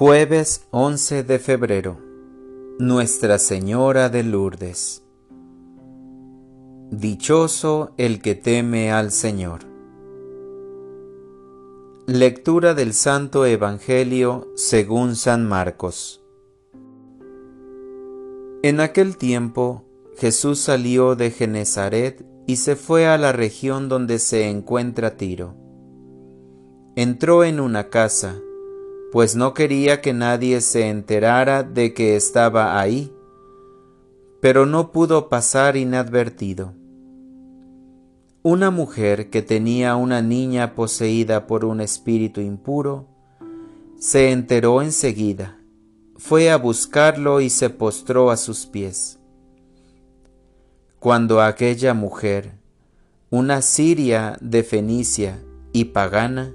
Jueves 11 de febrero. Nuestra Señora de Lourdes. Dichoso el que teme al Señor. Lectura del Santo Evangelio según San Marcos. En aquel tiempo Jesús salió de Genezaret y se fue a la región donde se encuentra Tiro. Entró en una casa, pues no quería que nadie se enterara de que estaba ahí, pero no pudo pasar inadvertido. Una mujer que tenía una niña poseída por un espíritu impuro, se enteró enseguida, fue a buscarlo y se postró a sus pies. Cuando aquella mujer, una siria de Fenicia y pagana,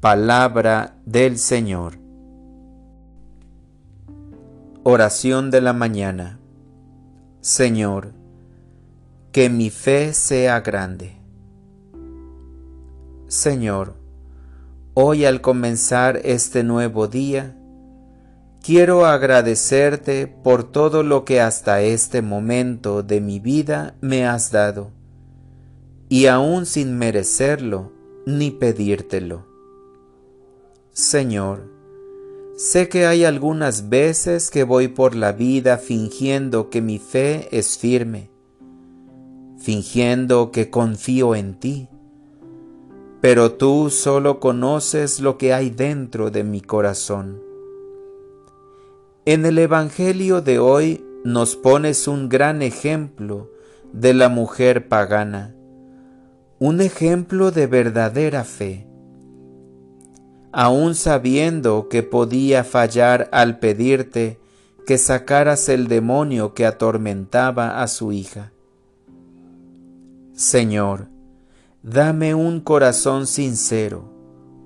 Palabra del Señor. Oración de la mañana. Señor, que mi fe sea grande. Señor, hoy al comenzar este nuevo día, quiero agradecerte por todo lo que hasta este momento de mi vida me has dado, y aún sin merecerlo ni pedírtelo. Señor, sé que hay algunas veces que voy por la vida fingiendo que mi fe es firme, fingiendo que confío en ti, pero tú solo conoces lo que hay dentro de mi corazón. En el Evangelio de hoy nos pones un gran ejemplo de la mujer pagana, un ejemplo de verdadera fe. Aun sabiendo que podía fallar al pedirte que sacaras el demonio que atormentaba a su hija. Señor, dame un corazón sincero,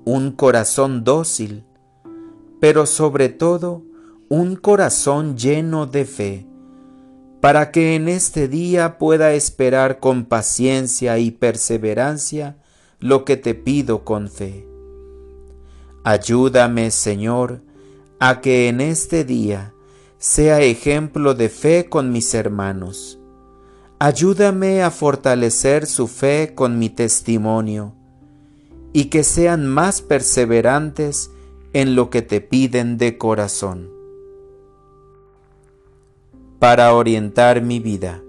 un corazón dócil, pero sobre todo un corazón lleno de fe, para que en este día pueda esperar con paciencia y perseverancia lo que te pido con fe. Ayúdame, Señor, a que en este día sea ejemplo de fe con mis hermanos Ayúdame a fortalecer su fe con mi testimonio y que sean más perseverantes en lo que te piden de corazón. Para orientar mi vida.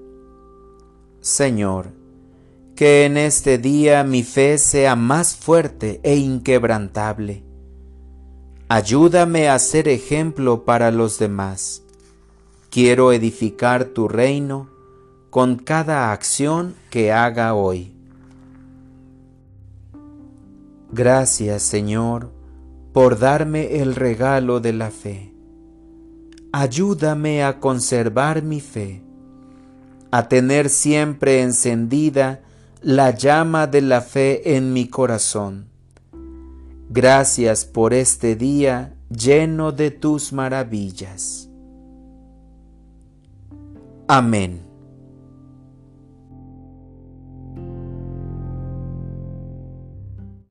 Señor, que en este día mi fe sea más fuerte e inquebrantable. Ayúdame a ser ejemplo para los demás. Quiero edificar tu reino con cada acción que haga hoy. Gracias Señor por darme el regalo de la fe. Ayúdame a conservar mi fe, a tener siempre encendida la llama de la fe en mi corazón. Gracias por este día lleno de tus maravillas. Amén.